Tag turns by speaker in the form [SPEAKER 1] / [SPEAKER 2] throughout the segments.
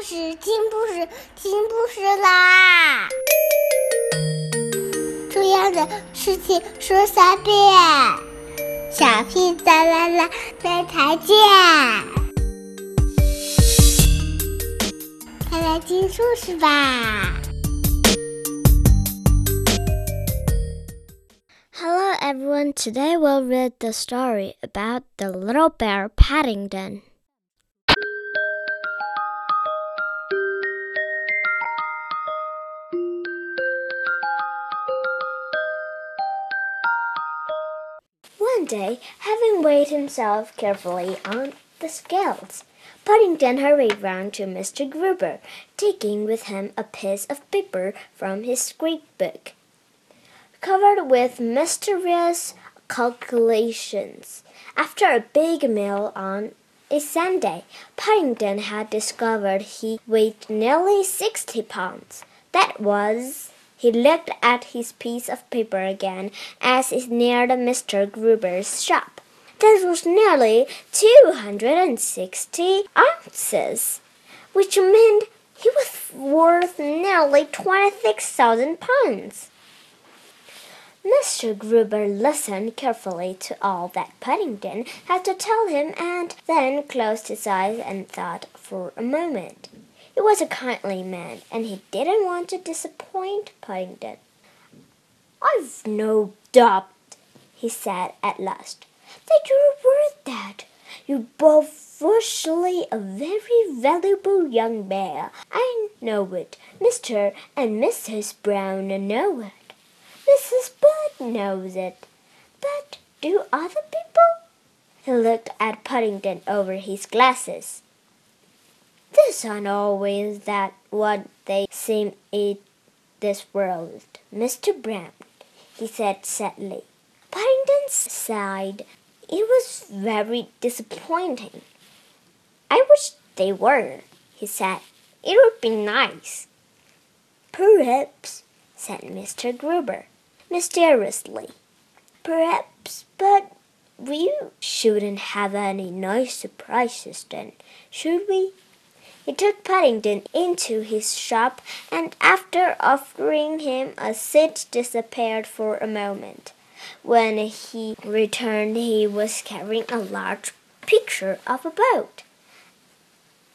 [SPEAKER 1] 故事，听故事，听故事啦！重要的事情说三遍，小屁哒啦啦，明天见！快来听故事吧
[SPEAKER 2] ！Hello everyone, today we'll read the story about the little bear Paddington. Day, having weighed himself carefully on the scales, Paddington hurried round to Mr. Gruber, taking with him a piece of paper from his scrapbook, covered with mysterious calculations. After a big meal on a Sunday, Paddington had discovered he weighed nearly sixty pounds. That was he looked at his piece of paper again as he neared Mr. Gruber's shop. That was nearly two hundred and sixty ounces, which meant he was worth nearly twenty-six thousand pounds. Mr. Gruber listened carefully to all that Paddington had to tell him and then closed his eyes and thought for a moment. He was a kindly man, and he didn't want to disappoint Paddington. I've no doubt, he said at last, that you're worth that. You're both virtually a very valuable young bear. I know it. Mr. and Mrs. Brown know it. Mrs. Bird knows it. But do other people? He looked at Paddington over his glasses. This aren't always that what they seem in this world, Mr. Brown, he said sadly. Paddington sighed. It was very disappointing. I wish they were, he said. It would be nice. Perhaps, said Mr. Gruber, mysteriously. Perhaps, but we shouldn't have any nice surprises then, should we? He took Paddington into his shop and after offering him a seat disappeared for a moment. When he returned he was carrying a large picture of a boat.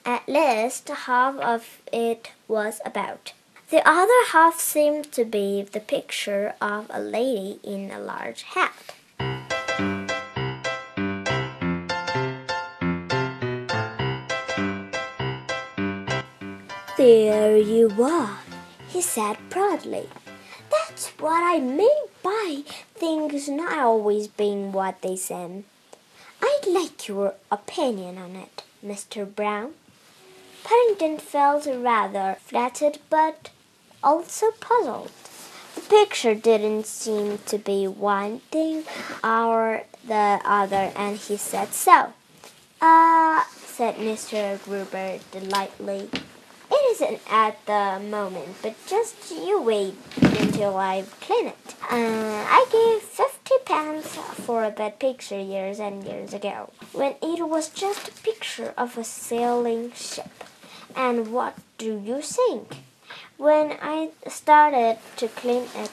[SPEAKER 2] At least half of it was a boat. The other half seemed to be the picture of a lady in a large hat. There you are, he said proudly. That's what I mean by things not always being what they seem. I'd like your opinion on it, Mr. Brown. Paddington felt rather flattered but also puzzled. The picture didn't seem to be one thing or the other, and he said so. Ah, uh, said Mr. Gruber delightedly. Isn't at the moment, but just you wait until I clean it. Uh, I gave fifty pounds for that picture years and years ago, when it was just a picture of a sailing ship. And what do you think? When I started to clean it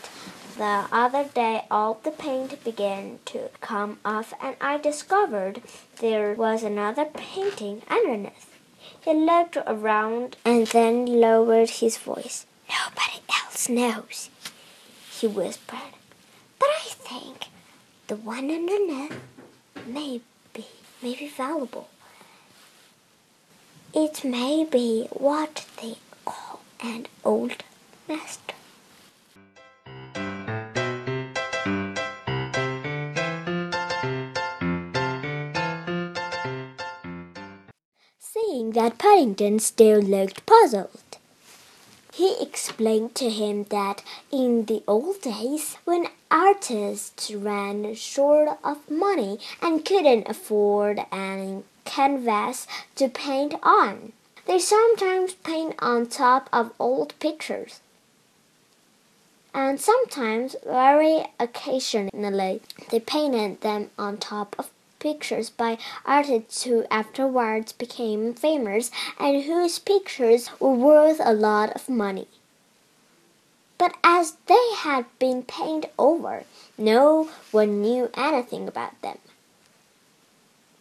[SPEAKER 2] the other day, all the paint began to come off, and I discovered there was another painting underneath. He looked around and then lowered his voice. Nobody else knows, he whispered. But I think the one underneath may be, may be valuable. It may be what they call an old master. That Paddington still looked puzzled. He explained to him that in the old days, when artists ran short of money and couldn't afford any canvas to paint on, they sometimes paint on top of old pictures. And sometimes, very occasionally, they painted them on top of pictures by artists who afterwards became famous and whose pictures were worth a lot of money. But as they had been painted over, no one knew anything about them.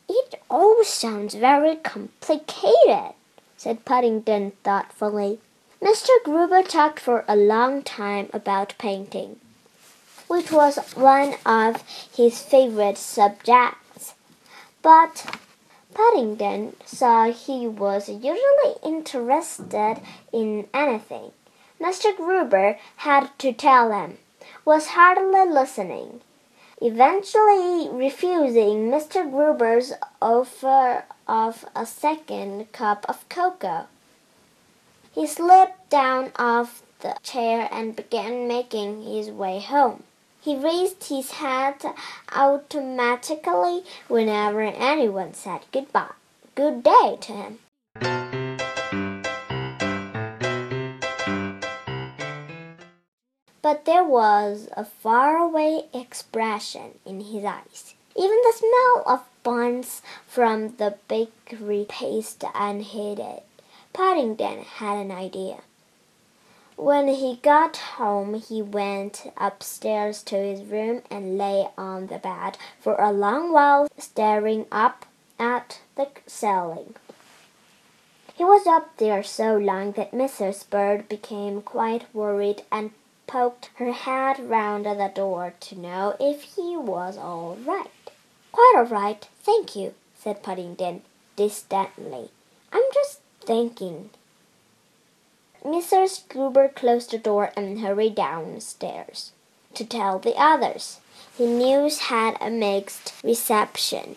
[SPEAKER 2] It all sounds very complicated, said Paddington thoughtfully. Mr. Gruber talked for a long time about painting, which was one of his favorite subjects. But Paddington saw he was usually interested in anything Mr. Gruber had to tell him, was hardly listening eventually refusing Mr. Gruber's offer of a second cup of cocoa. He slipped down off the chair and began making his way home. He raised his hat automatically whenever anyone said goodbye, good day to him. but there was a faraway expression in his eyes. Even the smell of buns from the bakery paste unheeded. Paddington had an idea. When he got home, he went upstairs to his room and lay on the bed for a long while, staring up at the ceiling. He was up there so long that Mrs. Bird became quite worried and poked her head round the door to know if he was all right. Quite all right, thank you, said Paddington distantly. I'm just thinking. Mrs. Gruber closed the door and hurried downstairs to tell the others. The news had a mixed reception.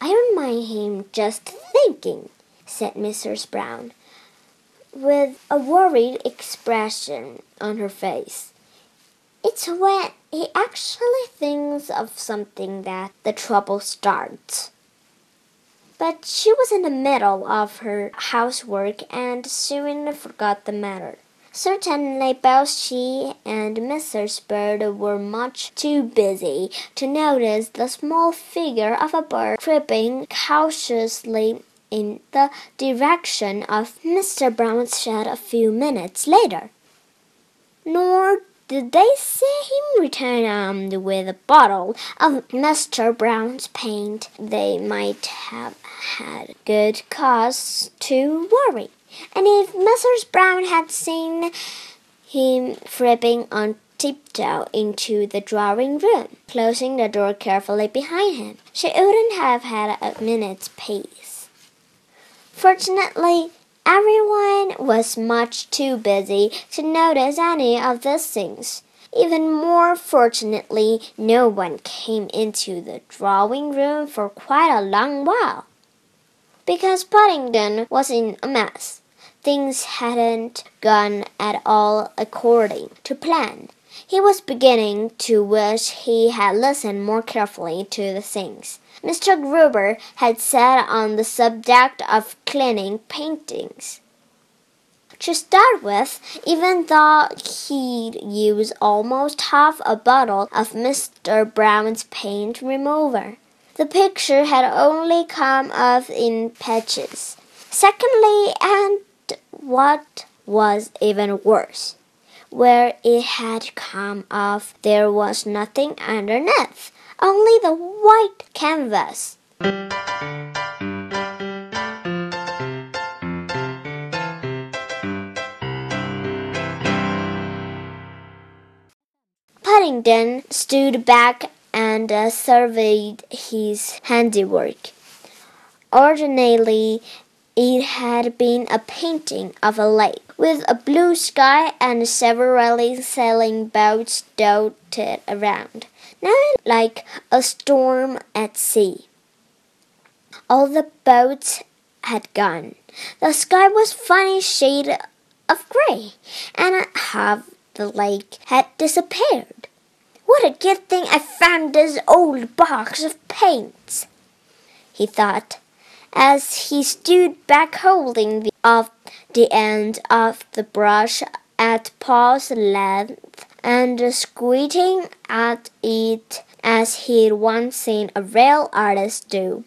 [SPEAKER 2] I don't mind him just thinking, said Mrs. Brown with a worried expression on her face. It's when he actually thinks of something that the trouble starts. But she was in the middle of her housework and soon forgot the matter. Certainly, both she and Mrs. Bird were much too busy to notice the small figure of a bird creeping cautiously in the direction of Mr. Brown's shed a few minutes later. Nor did they see him return armed with a bottle of Mr. Brown's paint. They might have had good cause to worry. And if Mrs. Brown had seen him creeping on tiptoe into the drawing room, closing the door carefully behind him, she wouldn't have had a minute's peace. Fortunately, everyone was much too busy to notice any of these things. Even more fortunately, no one came into the drawing room for quite a long while. Because Paddington was in a mess. Things hadn't gone at all according to plan. He was beginning to wish he had listened more carefully to the things Mr. Gruber had said on the subject of cleaning paintings. To start with, even though he'd used almost half a bottle of Mr. Brown's paint remover, the picture had only come off in patches. Secondly, and what was even worse, where it had come off, there was nothing underneath, only the white canvas. Paddington stood back and uh, surveyed his handiwork. Ordinarily, it had been a painting of a lake with a blue sky and several sailing boats dotted around, now like a storm at sea. All the boats had gone. The sky was funny shade of gray, and half the lake had disappeared. What a good thing I found this old box of paints, he thought as he stood back holding the, off the end of the brush at paw's length and squinting at it as he'd once seen a real artist do.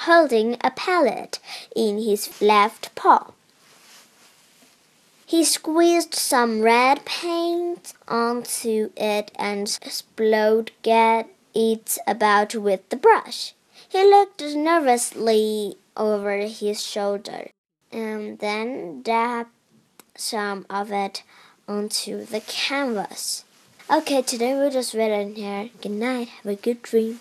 [SPEAKER 2] Holding a palette in his left paw. He squeezed some red paint onto it and exploded it about with the brush. He looked nervously over his shoulder and then dabbed some of it onto the canvas. Okay, today we'll just read it here. Good night. Have a good dream.